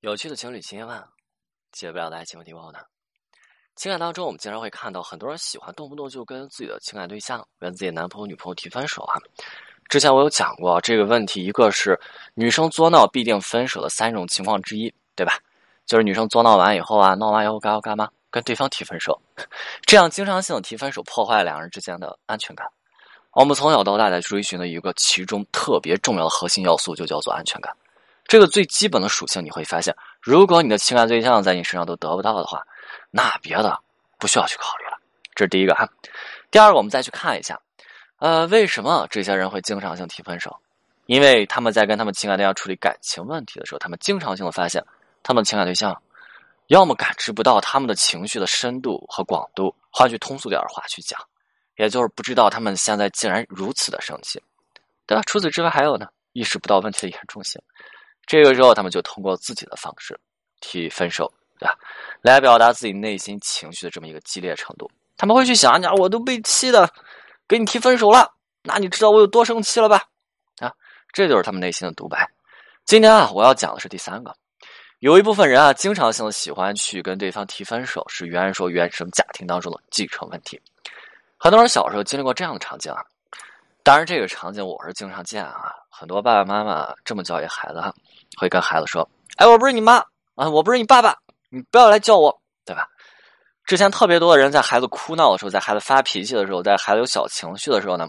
有趣的情侣千万，解不了的爱情问题问候呢？情感当中，我们经常会看到很多人喜欢动不动就跟自己的情感对象、跟自己男朋友、女朋友提分手啊。之前我有讲过这个问题，一个是女生作闹必定分手的三种情况之一，对吧？就是女生作闹完以后啊，闹完以后该要干嘛？跟对方提分手。这样经常性的提分手，破坏两人之间的安全感。我们从小到大在追寻的一个其中特别重要的核心要素，就叫做安全感。这个最基本的属性，你会发现，如果你的情感对象在你身上都得不到的话，那别的不需要去考虑了。这是第一个哈。第二个，我们再去看一下，呃，为什么这些人会经常性提分手？因为他们在跟他们情感对象处理感情问题的时候，他们经常性的发现，他们的情感对象要么感知不到他们的情绪的深度和广度，换句通俗点的话去讲，也就是不知道他们现在竟然如此的生气，对吧？除此之外，还有呢，意识不到问题的严重性。这个时候，他们就通过自己的方式提分手，对吧？来表达自己内心情绪的这么一个激烈程度。他们会去想：，啊，我都被气的，给你提分手了，那你知道我有多生气了吧？啊，这就是他们内心的独白。今天啊，我要讲的是第三个。有一部分人啊，经常性的喜欢去跟对方提分手，是原来说原生家庭当中的继承问题。很多人小时候经历过这样的场景啊。当然，这个场景我是经常见啊。很多爸爸妈妈这么教育孩子哈，会跟孩子说：“哎，我不是你妈啊，我不是你爸爸，你不要来叫我，对吧？”之前特别多的人在孩子哭闹的时候，在孩子发脾气的时候，在孩子有小情绪的时候呢，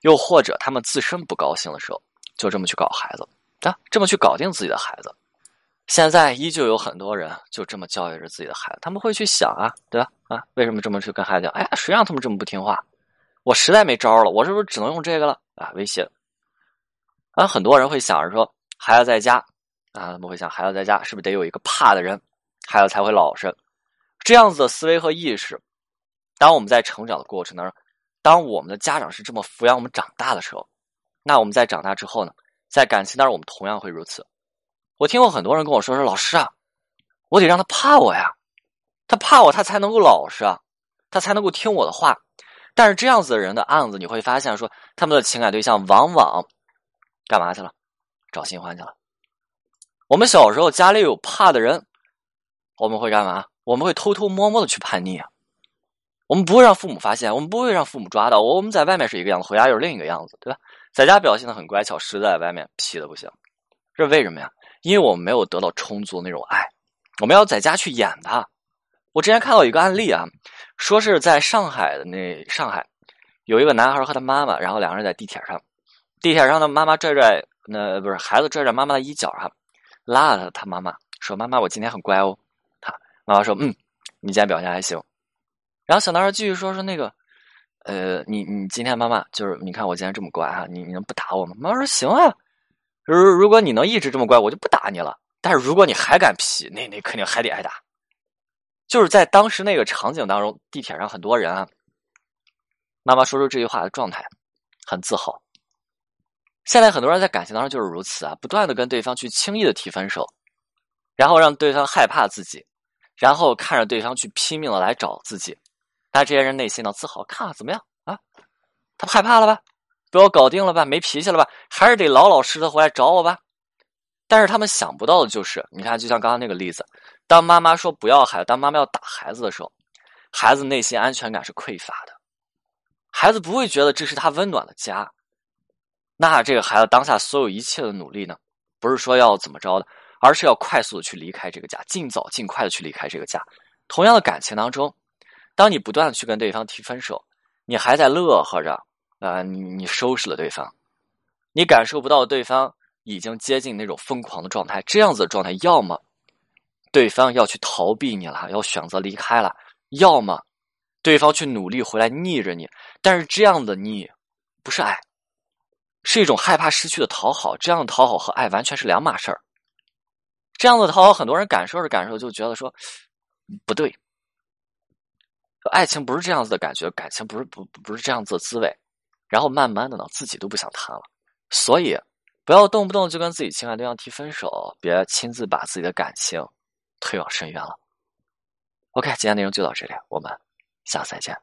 又或者他们自身不高兴的时候，就这么去搞孩子啊，这么去搞定自己的孩子。现在依旧有很多人就这么教育着自己的孩子，他们会去想啊，对吧？啊，为什么这么去跟孩子讲？哎呀，谁让他们这么不听话？我实在没招了，我是不是只能用这个了啊？威胁。啊，很多人会想着说，孩子在家啊，他们会想，孩子在家是不是得有一个怕的人，孩子才会老实？这样子的思维和意识，当我们在成长的过程当中，当我们的家长是这么抚养我们长大的时候，那我们在长大之后呢，在感情当中我们同样会如此。我听过很多人跟我说说，老师啊，我得让他怕我呀，他怕我，他才能够老实啊，他才能够听我的话。但是这样子的人的案子，你会发现说，他们的情感对象往往干嘛去了？找新欢去了。我们小时候家里有怕的人，我们会干嘛？我们会偷偷摸摸的去叛逆。我们不会让父母发现，我们不会让父母抓到。我们在外面是一个样子，回家又是另一个样子，对吧？在家表现的很乖巧，实在外面皮的不行。这是为什么呀？因为我们没有得到充足的那种爱，我们要在家去演他。我之前看到一个案例啊。说是在上海的那上海，有一个男孩和他妈妈，然后两个人在地铁上，地铁上的妈妈拽拽那不是孩子拽拽妈妈的衣角哈，拉了他他妈妈说：“妈妈，我今天很乖哦。”他妈妈说：“嗯，你今天表现还行。”然后小男孩继续说：“说那个，呃，你你今天妈妈就是你看我今天这么乖哈，你你能不打我吗？”妈妈说：“行啊，如如果你能一直这么乖，我就不打你了。但是如果你还敢皮，那那肯定还得挨打。”就是在当时那个场景当中，地铁上很多人啊。妈妈说出这句话的状态很自豪。现在很多人在感情当中就是如此啊，不断的跟对方去轻易的提分手，然后让对方害怕自己，然后看着对方去拼命的来找自己。但这些人内心呢自豪，看怎么样啊？他害怕了吧？被我搞定了吧？没脾气了吧？还是得老老实实的回来找我吧？但是他们想不到的就是，你看，就像刚刚那个例子。当妈妈说不要孩子，当妈妈要打孩子的时候，孩子内心安全感是匮乏的，孩子不会觉得这是他温暖的家。那这个孩子当下所有一切的努力呢，不是说要怎么着的，而是要快速的去离开这个家，尽早尽快的去离开这个家。同样的感情当中，当你不断的去跟对方提分手，你还在乐呵着，啊，你你收拾了对方，你感受不到对方已经接近那种疯狂的状态，这样子的状态，要么。对方要去逃避你了，要选择离开了，要么对方去努力回来逆着你，但是这样的逆不是爱，是一种害怕失去的讨好。这样的讨好和爱完全是两码事儿。这样的讨好，很多人感受着感受就觉得说不对，爱情不是这样子的感觉，感情不是不不是这样子的滋味，然后慢慢的呢，自己都不想谈了。所以不要动不动就跟自己情感对象提分手，别亲自把自己的感情。推往深渊了。OK，今天内容就到这里，我们下次再见。